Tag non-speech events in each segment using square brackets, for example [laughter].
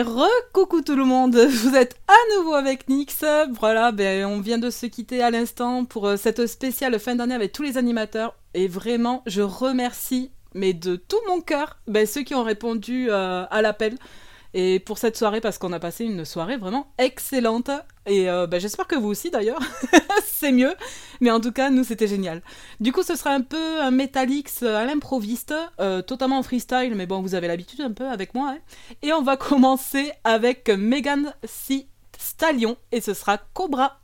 Et re-coucou tout le monde, [laughs] vous êtes à nouveau avec Nix. Voilà, ben, on vient de se quitter à l'instant pour euh, cette spéciale fin d'année avec tous les animateurs. Et vraiment, je remercie, mais de tout mon cœur, ben, ceux qui ont répondu euh, à l'appel et pour cette soirée parce qu'on a passé une soirée vraiment excellente. Et euh, bah, j'espère que vous aussi d'ailleurs. [laughs] C'est mieux. Mais en tout cas nous c'était génial. Du coup ce sera un peu un Metalix à l'improviste euh, totalement en freestyle mais bon vous avez l'habitude un peu avec moi hein. et on va commencer avec Megan C Stallion et ce sera Cobra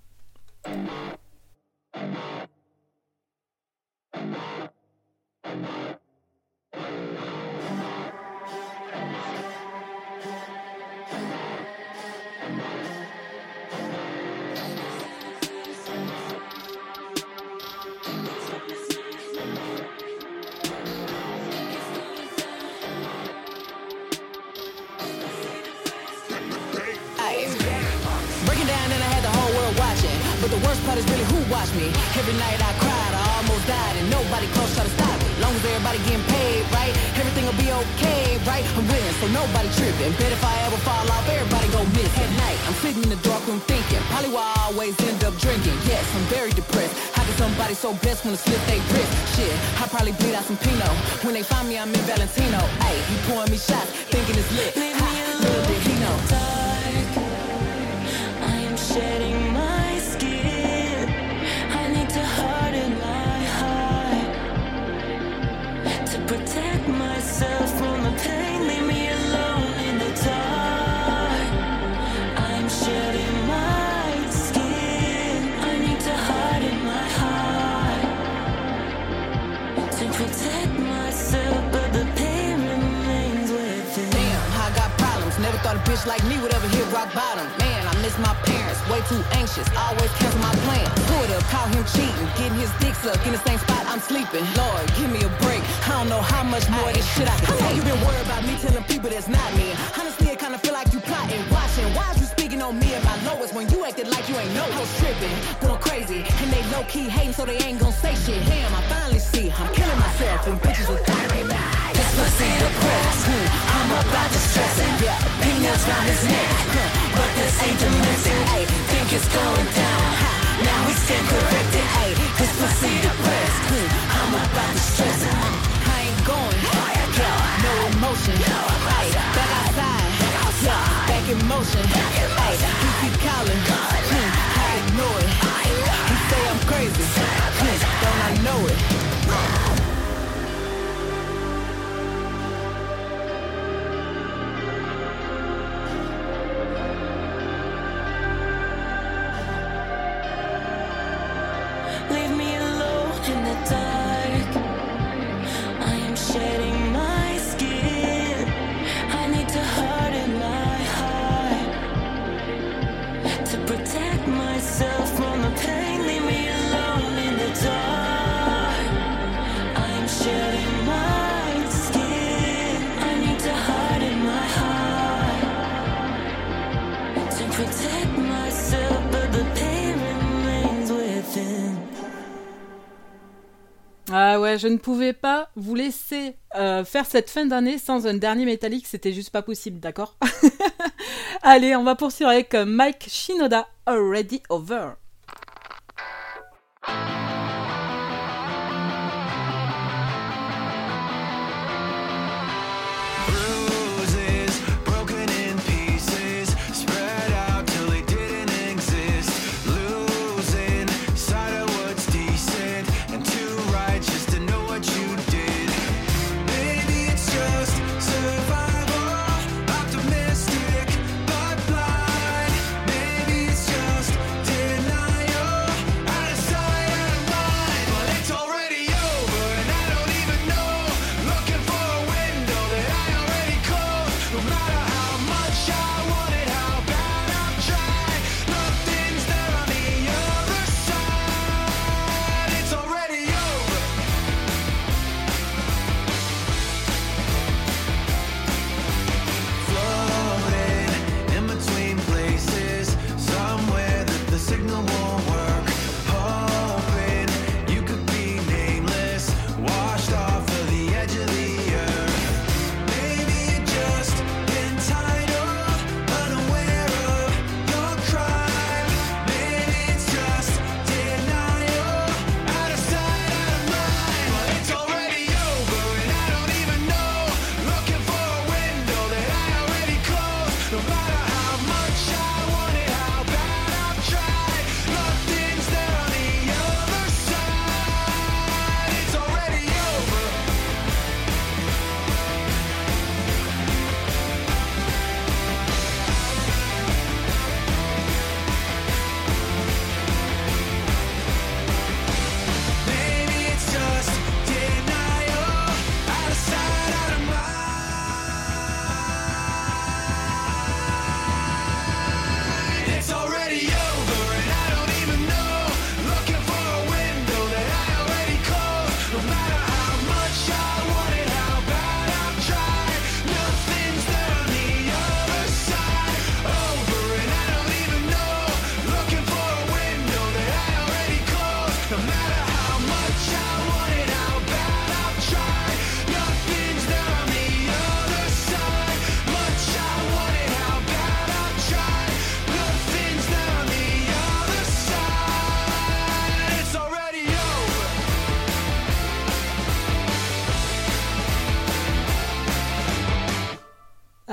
But is really who watched me. Every night I cried, I almost died, and nobody close tried to stop it. Long as everybody getting paid, right? Everything will be okay, right? I'm winning, so nobody tripping. Bet if I ever fall off, everybody go miss. At night, I'm sitting in the dark room thinking, probably why I always end up drinking. Yes, I'm very depressed. How can somebody so blessed wanna slip they wrist? Shit, I probably bleed out some Pinot. When they find me, I'm in Valentino. Hey, he pouring me shots, thinking it's lit. Leave me alone. Little did he know. Dark, I am shedding bitch like me would ever hit rock bottom. Man, I miss my parents, way too anxious, always cancel my plan. Pulled up, caught him cheating, getting his dick sucked in the same spot I'm sleeping. Lord, give me a break. I don't know how much more this shit I can I know you been worried about me telling people that's not me. Honestly, it kinda feel like you plotting, watching. Why is you speaking on me at my lowest when you acted like you ain't know? I was tripping, going crazy, and they low key hating so they ain't gon' say shit. Damn, I finally see I'm killing myself and bitches are dying. This pussy the press. I'm about to stress it. Yeah, peanuts round his neck. But this ain't domestic. Ay, think it's going down. Now we stand corrected. Ay, this pussy depressed. Hmm, I'm about to stress it. Hmm, I ain't going. No emotion. Yeah, back in motion. He keep calling. I ignore it. He say I'm crazy. Hmm, don't I know it? Je ne pouvais pas vous laisser euh, faire cette fin d'année sans un dernier métallique, c'était juste pas possible, d'accord? [laughs] Allez, on va poursuivre avec Mike Shinoda, Already Over.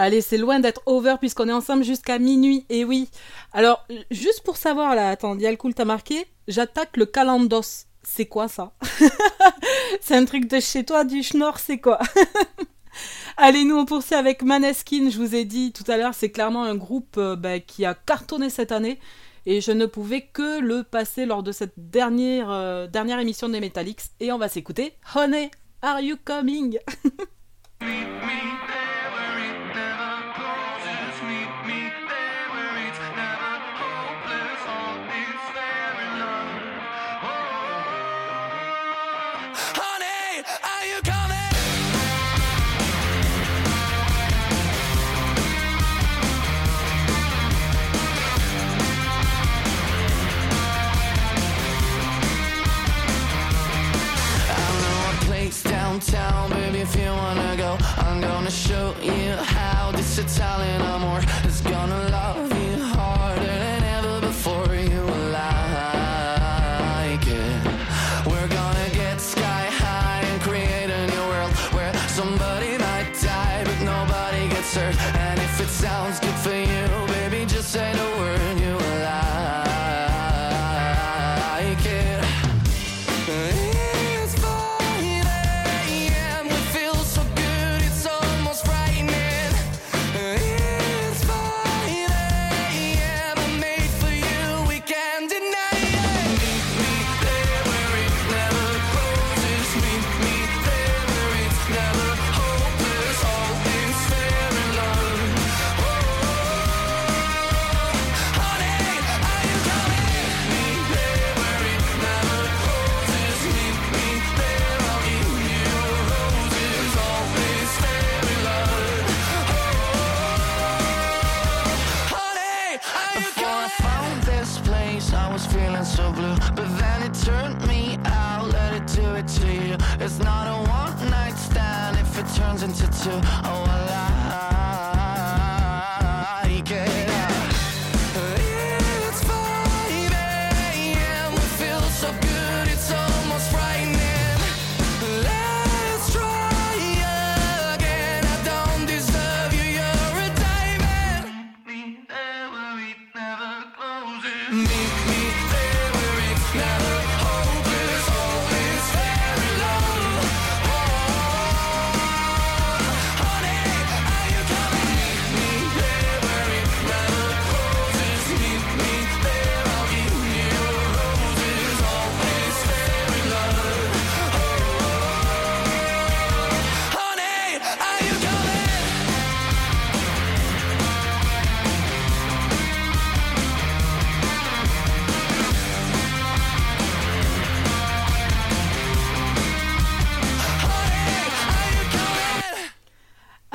Allez, c'est loin d'être over puisqu'on est ensemble jusqu'à minuit. Et oui. Alors, juste pour savoir là, attends, Dialcool t'as marqué, j'attaque le calendos. C'est quoi ça? [laughs] C'est un truc de chez toi, du schnorr, c'est quoi? [laughs] Allez, nous on poursuit avec Maneskin. Je vous ai dit tout à l'heure, c'est clairement un groupe euh, bah, qui a cartonné cette année. Et je ne pouvais que le passer lors de cette dernière, euh, dernière émission des Metallics. Et on va s'écouter Honey, are you coming? [laughs] baby, if you wanna go. I'm gonna show you how this Italian amor is gonna love you harder than ever before. You like it. We're gonna get sky high and create a new world Where somebody might die but nobody gets hurt. And if it sounds good for you, you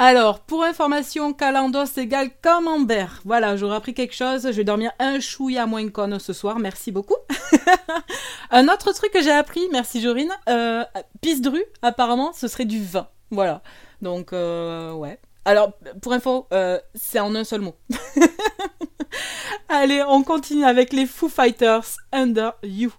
Alors, pour information, calendos égale camembert. Voilà, j'aurais appris quelque chose. Je vais dormir un chouïa moins conne ce soir. Merci beaucoup. [laughs] un autre truc que j'ai appris, merci Jorine, euh, rue, apparemment, ce serait du vin. Voilà. Donc, euh, ouais. Alors, pour info, euh, c'est en un seul mot. [laughs] Allez, on continue avec les Foo Fighters Under You.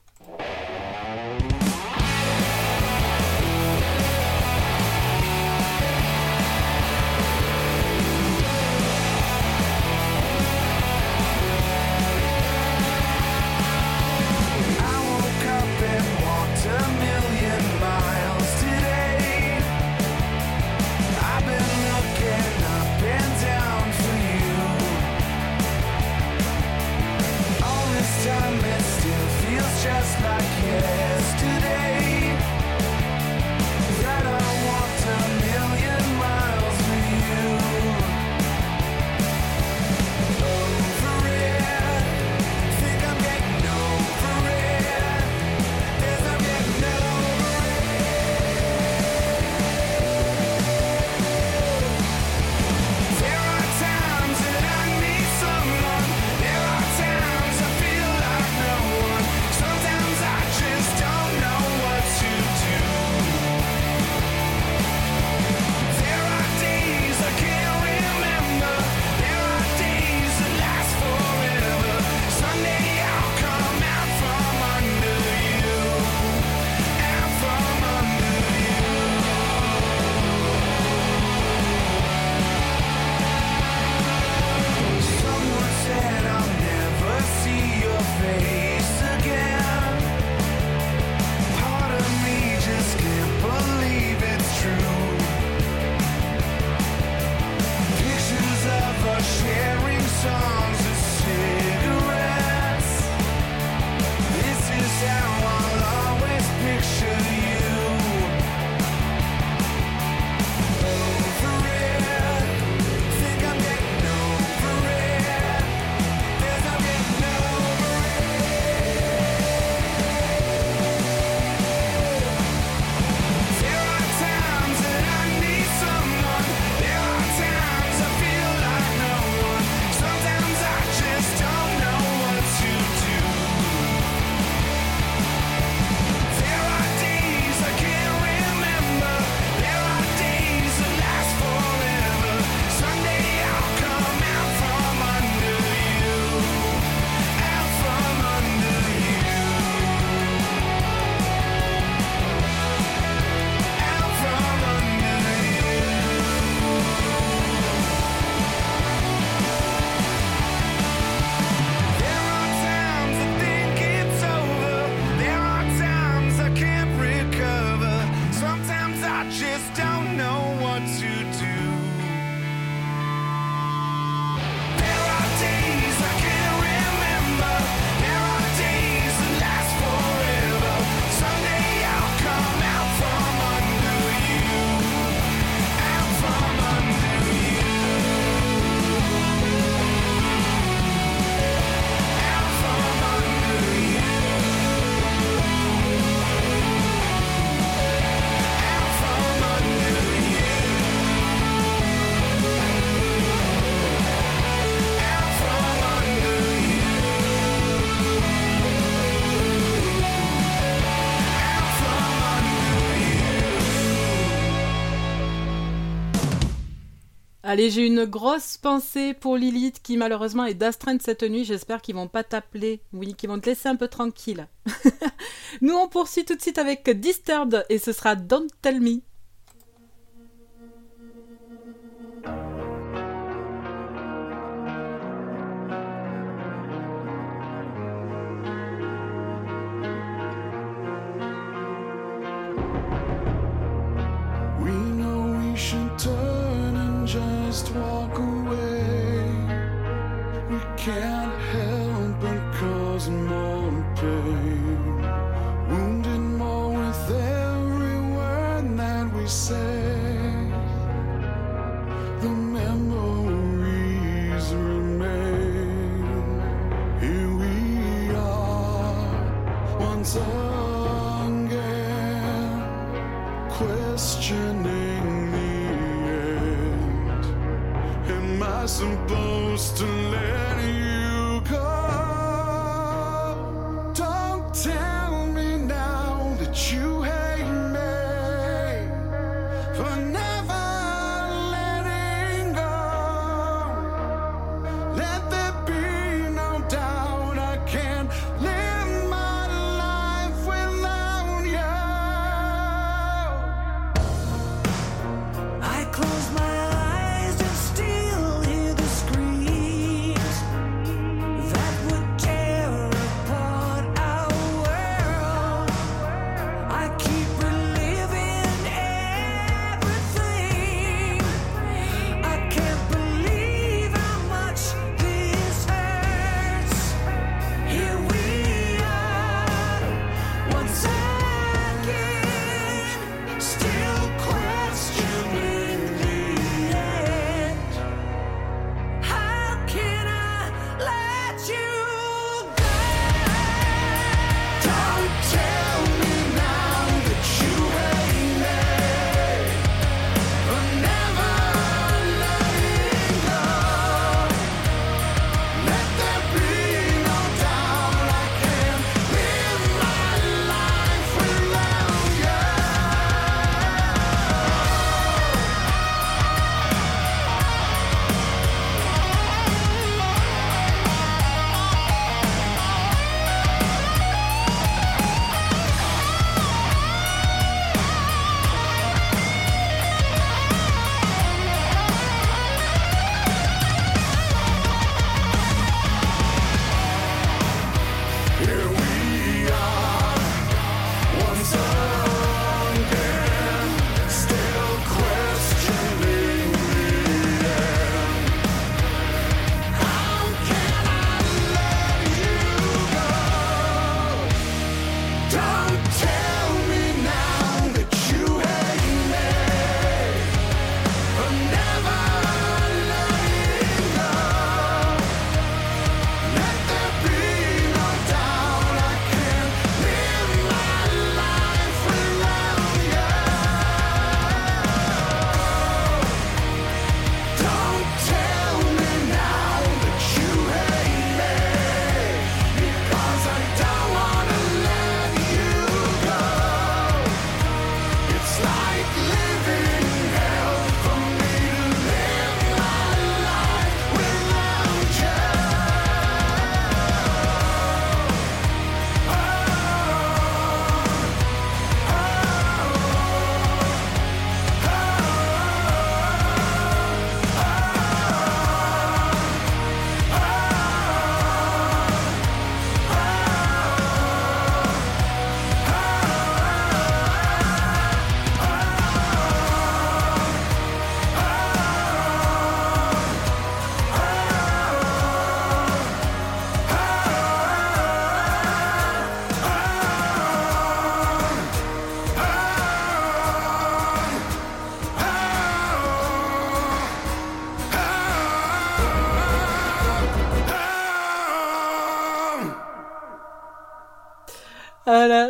Allez, j'ai une grosse pensée pour Lilith qui malheureusement est d'astreinte cette nuit. J'espère qu'ils vont pas t'appeler, oui, qu'ils vont te laisser un peu tranquille. [laughs] Nous on poursuit tout de suite avec Disturbed et ce sera Don't Tell Me.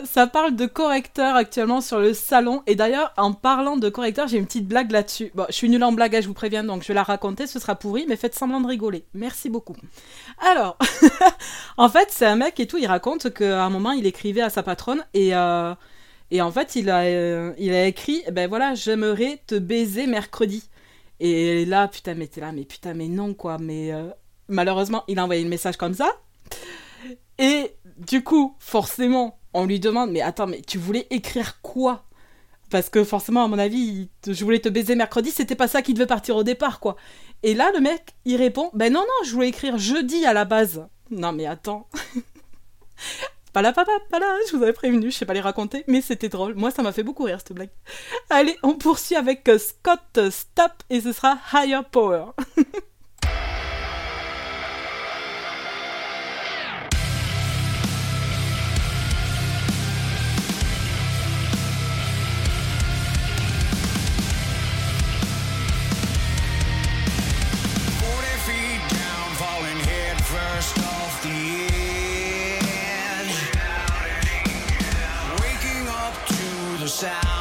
Ça parle de correcteur actuellement sur le salon. Et d'ailleurs, en parlant de correcteur, j'ai une petite blague là-dessus. Bon, je suis nulle en blague, hein, je vous préviens, donc je vais la raconter, ce sera pourri, mais faites semblant de rigoler. Merci beaucoup. Alors, [laughs] en fait, c'est un mec et tout, il raconte qu'à un moment, il écrivait à sa patronne et... Euh, et en fait, il a, euh, il a écrit, eh ben voilà, j'aimerais te baiser mercredi. Et là, putain, mais t'es là, mais putain, mais non, quoi. Mais euh, malheureusement, il a envoyé le message comme ça. Et du coup, forcément, on lui demande mais attends mais tu voulais écrire quoi? Parce que forcément à mon avis je voulais te baiser mercredi c'était pas ça qui devait partir au départ quoi. Et là le mec il répond ben non non je voulais écrire jeudi à la base. Non mais attends. [laughs] Pas là papa pas là je vous avais prévenu je sais pas les raconter mais c'était drôle. Moi ça m'a fait beaucoup rire cette blague. Allez on poursuit avec euh, Scott Stop et ce sera Higher Power. [laughs] sound.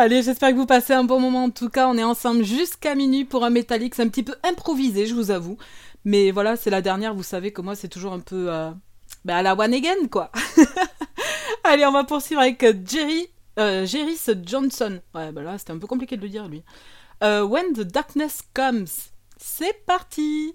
Allez, j'espère que vous passez un bon moment. En tout cas, on est ensemble jusqu'à minuit pour un Metallic. C'est un petit peu improvisé, je vous avoue. Mais voilà, c'est la dernière. Vous savez que moi, c'est toujours un peu euh, bah, à la one again, quoi. [laughs] Allez, on va poursuivre avec euh, Jerry, euh, Johnson. Ouais, bah là, c'était un peu compliqué de le dire, lui. Euh, When the Darkness Comes. C'est parti!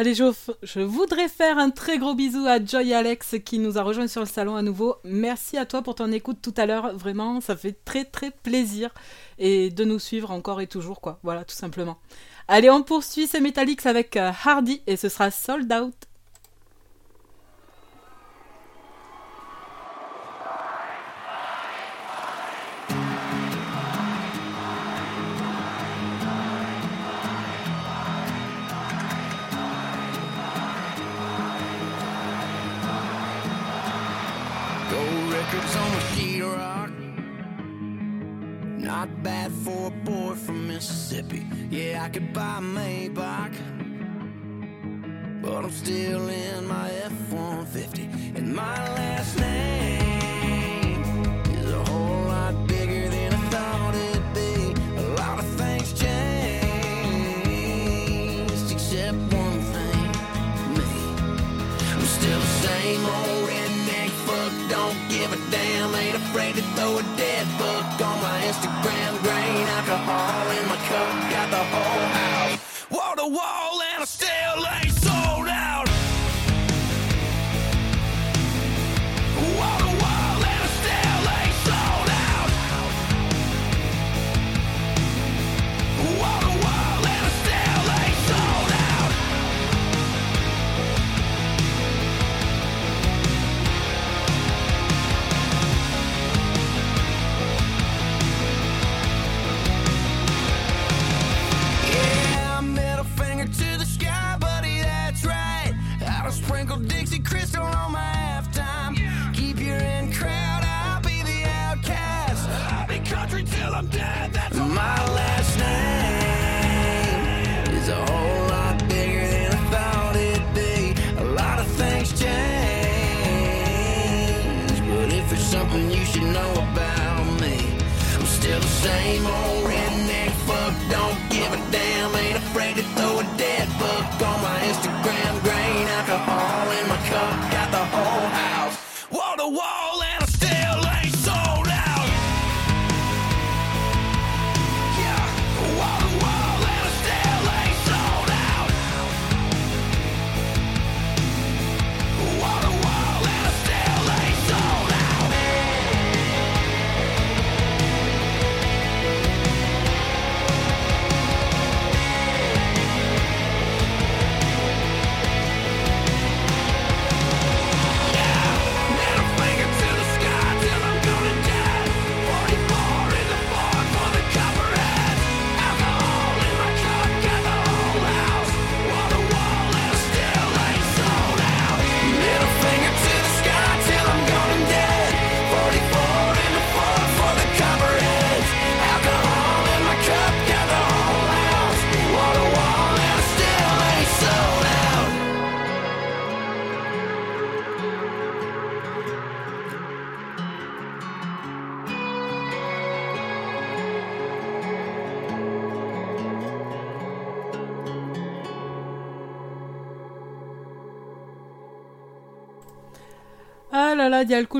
Allez, je voudrais faire un très gros bisou à Joy Alex qui nous a rejoint sur le salon à nouveau. Merci à toi pour ton écoute tout à l'heure. Vraiment, ça fait très très plaisir et de nous suivre encore et toujours, quoi. Voilà, tout simplement. Allez, on poursuit ces Metallics avec euh, Hardy et ce sera Sold Out. On the. Not bad for a boy from Mississippi. Yeah, I could buy a Maybach. But I'm still in my F 150. And my last name.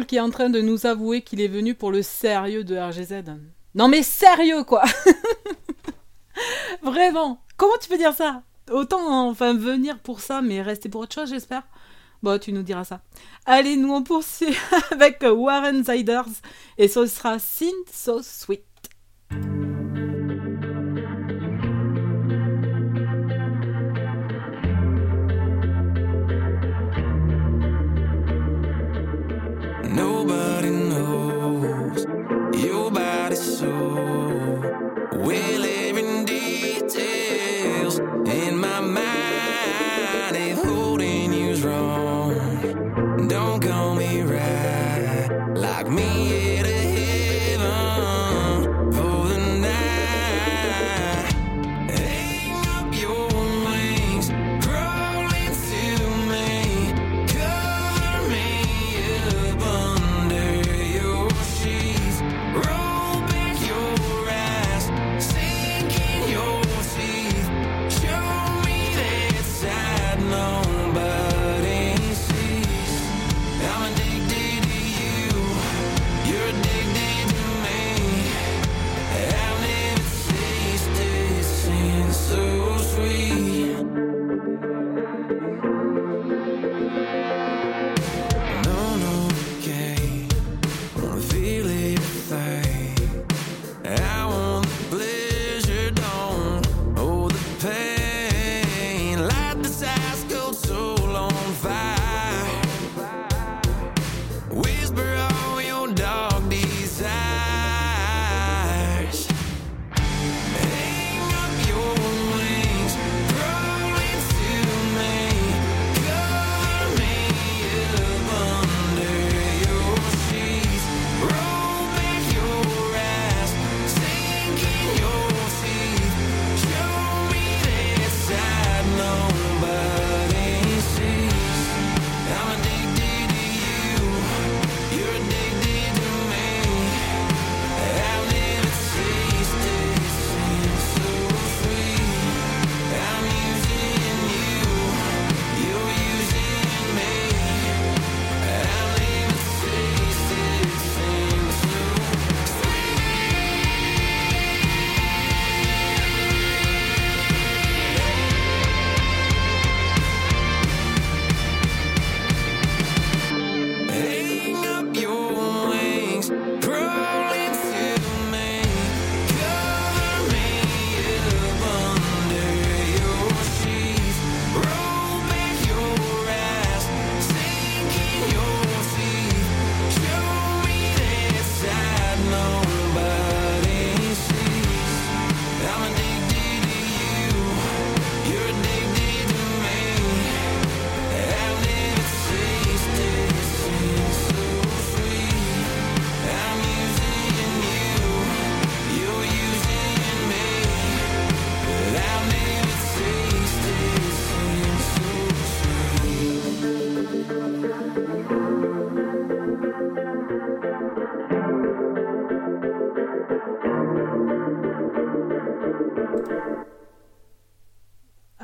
Qui est en train de nous avouer qu'il est venu pour le sérieux de RGZ. Non mais sérieux quoi [laughs] Vraiment Comment tu peux dire ça? Autant enfin venir pour ça, mais rester pour autre chose, j'espère. Bon, tu nous diras ça. Allez, nous on poursuit [laughs] avec Warren Ziders et ce sera Sin So Sweet.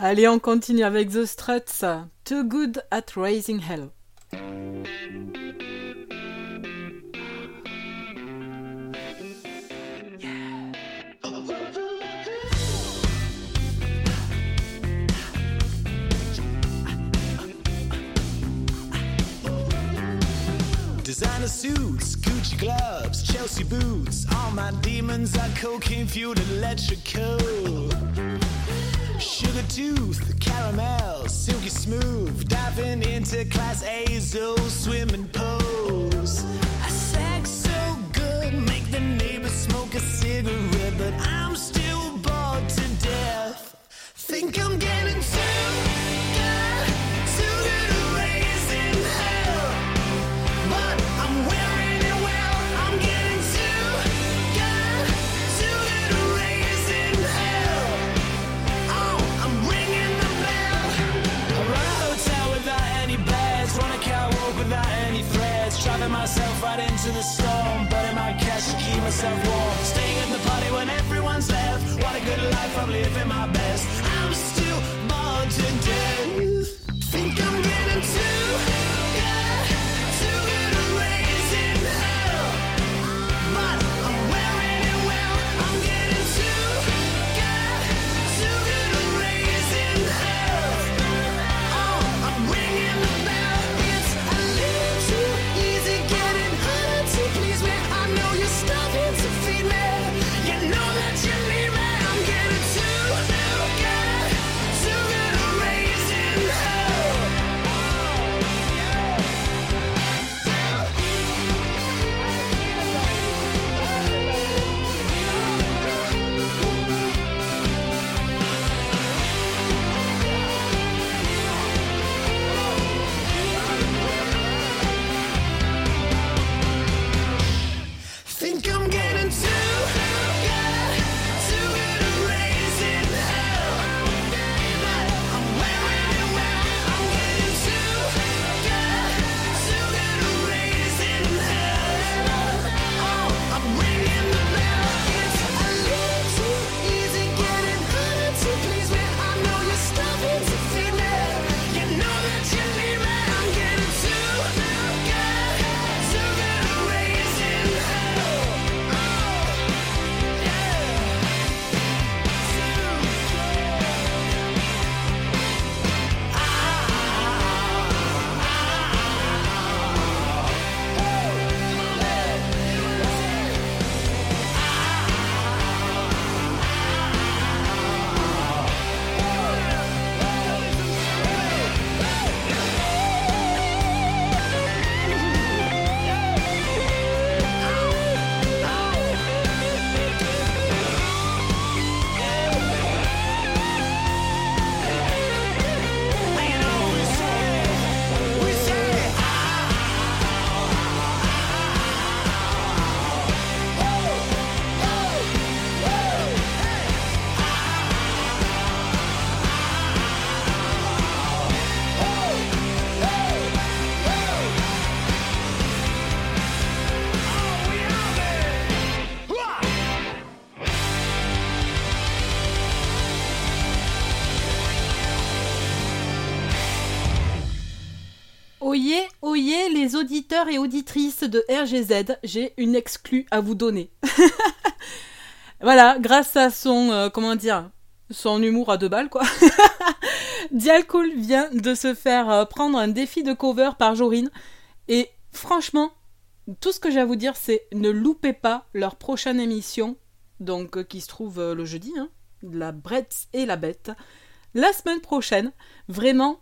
Allez, on continue avec The Struts. Too good at raising hell. Designer suits, Gucci gloves, Chelsea boots. All my demons are cocaine fueled electrical. Sugar tooth, caramel, silky smooth. Diving into class A's, oh, swimming pose. I sex so good, make the neighbors smoke a cigarette. But I'm still bored to death. Think I'm getting too Myself right into the storm, burning my cash to keep myself warm. Staying at the party when everyone's left. What a good life, I'm living my best. I'm still bored to auditeurs et auditrices de RGZ, j'ai une exclue à vous donner. [laughs] voilà, grâce à son, euh, comment dire, son humour à deux balles, quoi. [laughs] Dialcool vient de se faire euh, prendre un défi de cover par Jorine. Et franchement, tout ce que j'ai à vous dire, c'est ne loupez pas leur prochaine émission, donc euh, qui se trouve le jeudi, hein, la Bretz et la Bête. La semaine prochaine, vraiment,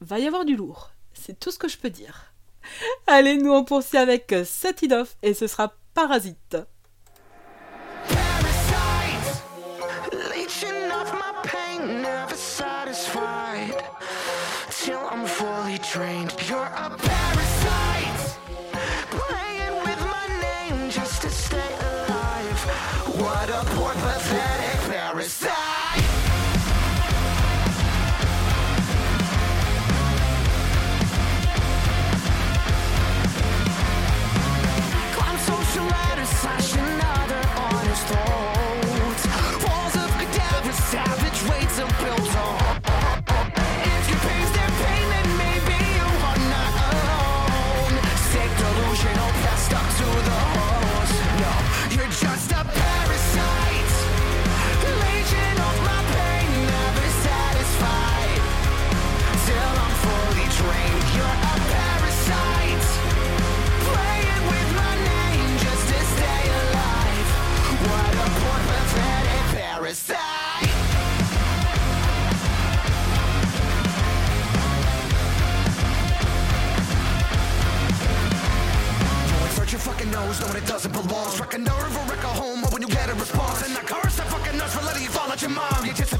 va y avoir du lourd. C'est tout ce que je peux dire. Allez, nous on poursuit avec euh, Set It Off et ce sera Parasite. Parasite, fucking nose, knowing it doesn't belong. Struck a nerve or wreck a home, but when you get a response, and I curse the fucking nurse for letting you fall at your mom. You're just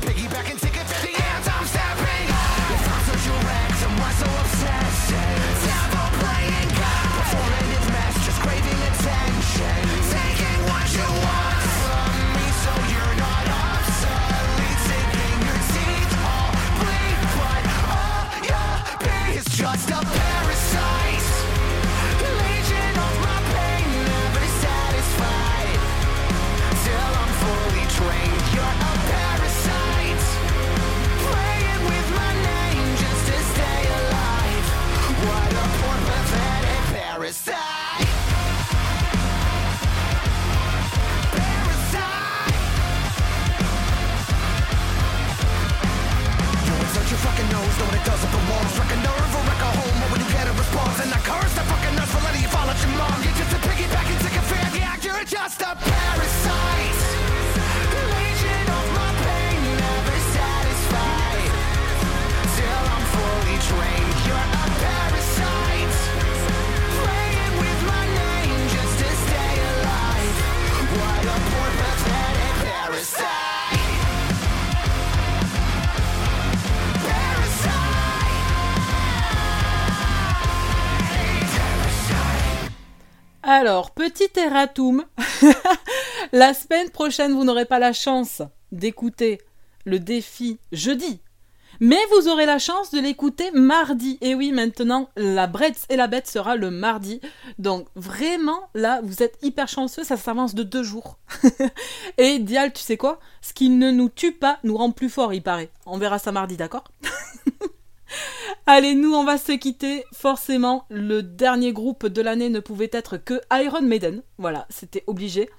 petit erratum. [laughs] la semaine prochaine, vous n'aurez pas la chance d'écouter le défi jeudi. Mais vous aurez la chance de l'écouter mardi. Et oui, maintenant, la Bretz et la Bête sera le mardi. Donc, vraiment, là, vous êtes hyper chanceux. Ça s'avance de deux jours. [laughs] et Dial, tu sais quoi? Ce qui ne nous tue pas nous rend plus fort, il paraît. On verra ça mardi, d'accord? [laughs] Allez, nous, on va se quitter. Forcément, le dernier groupe de l'année ne pouvait être que Iron Maiden. Voilà, c'était obligé.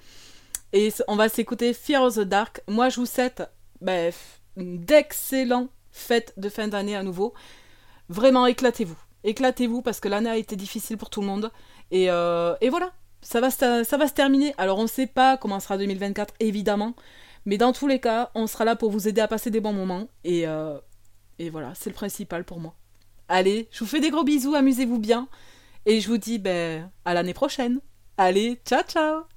Et on va s'écouter Fear of the Dark. Moi, je vous souhaite ben, d'excellents fêtes de fin d'année à nouveau. Vraiment, éclatez-vous. Éclatez-vous parce que l'année a été difficile pour tout le monde. Et, euh, et voilà, ça va, se- ça va se terminer. Alors, on ne sait pas comment sera 2024, évidemment. Mais dans tous les cas, on sera là pour vous aider à passer des bons moments. Et, euh, et voilà, c'est le principal pour moi. Allez, je vous fais des gros bisous, amusez-vous bien. Et je vous dis ben, à l'année prochaine. Allez, ciao ciao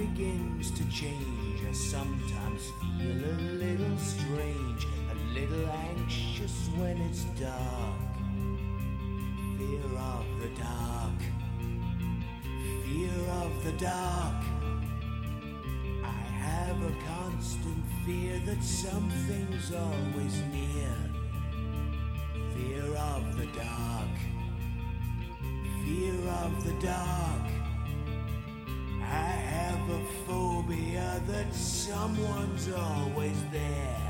begins to change, I sometimes feel a little strange, a little anxious when it's dark. Fear of the dark, fear of the dark. I have a constant fear that something's always near. Fear of the dark, fear of the dark. Have a phobia that someone's always there.